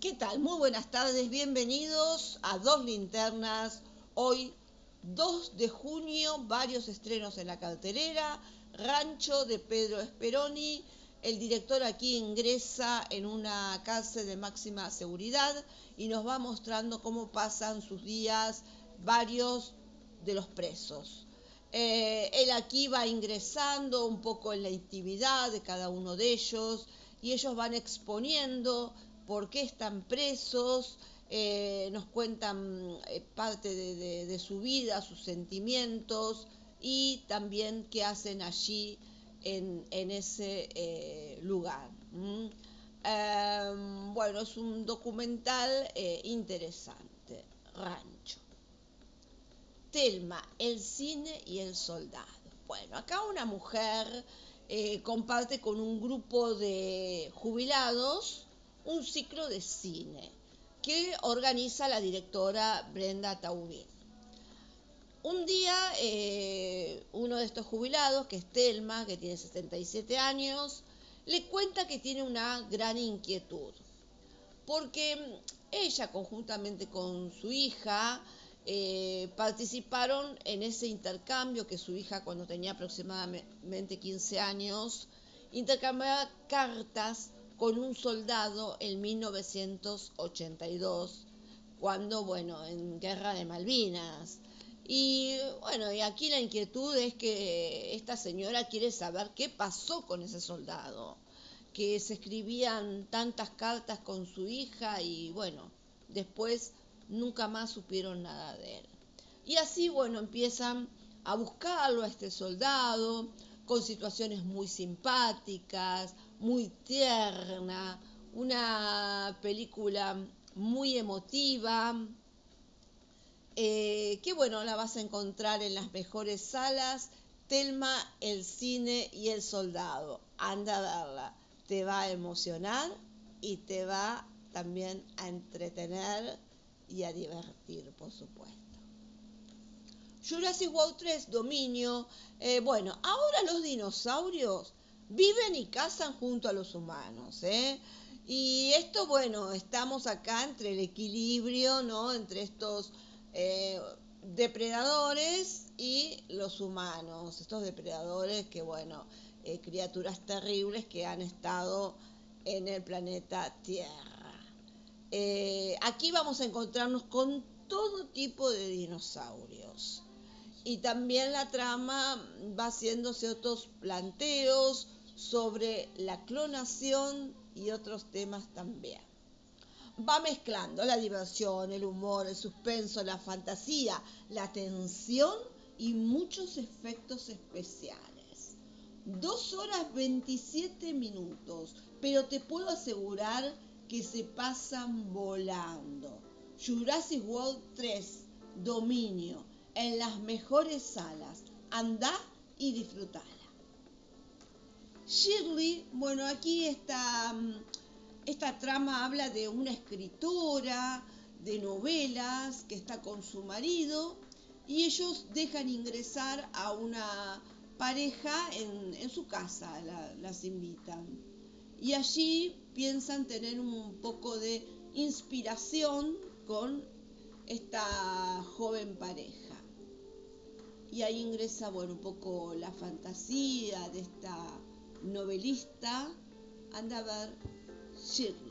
¿Qué tal? Muy buenas tardes, bienvenidos a Dos Linternas. Hoy, 2 de junio, varios estrenos en la cartelera. Rancho de Pedro Esperoni. El director aquí ingresa en una cárcel de máxima seguridad y nos va mostrando cómo pasan sus días varios de los presos. Eh, él aquí va ingresando un poco en la intimidad de cada uno de ellos y ellos van exponiendo por qué están presos, eh, nos cuentan eh, parte de, su vida, sus sentimientos y también qué hacen allí en, ese lugar. Em, bueno, es un documental interesante, Rancho. Telma, el cine y el soldado. Bueno, acá una mujer eh, comparte con un grupo de jubilados un ciclo de cine que organiza la directora Brenda Taubín. Un día, eh, uno de estos jubilados, que es Telma, que tiene 77 años, le cuenta que tiene una gran inquietud, porque ella, conjuntamente con su hija, eh, participaron en ese intercambio que su hija cuando tenía aproximadamente 15 años intercambiaba cartas con un soldado en 1982 cuando bueno en guerra de Malvinas y bueno y aquí la inquietud es que esta señora quiere saber qué pasó con ese soldado que se escribían tantas cartas con su hija y bueno después nunca más supieron nada de él. Y así, bueno, empiezan a buscarlo a este soldado con situaciones muy simpáticas, muy tierna, una película muy emotiva, eh, que bueno, la vas a encontrar en las mejores salas, Telma, el cine y el soldado. Anda a verla, te va a emocionar y te va también a entretener y a divertir, por supuesto. Jurassic World 3, dominio. Eh, bueno, ahora los dinosaurios viven y cazan junto a los humanos. ¿eh? Y esto, bueno, estamos acá entre el equilibrio, ¿no? Entre estos eh, depredadores y los humanos. Estos depredadores que, bueno, criaturas terribles que han estado en el planeta Tierra. Aquí vamos a encontrarnos con todo tipo de dinosaurios. Y también la trama va haciéndose otros planteos sobre la clonación y otros temas también. Va mezclando la diversión, el humor, el suspenso, la fantasía, la tensión y muchos efectos especiales. Dos horas 27 minutos, pero te puedo asegurar que se pasan volando. Jurassic World 3, Dominio, en las mejores salas. Anda y disfrutala. Shirley, bueno, aquí esta, mm, esta trama habla de una escritora de novelas que está con su marido y ellos dejan ingresar a una pareja en, su casa, las invitan. Y allí piensan tener un poco de inspiración con esta joven pareja. Y ahí ingresa, bueno, un poco la fantasía de esta novelista. Anda ver Shirley.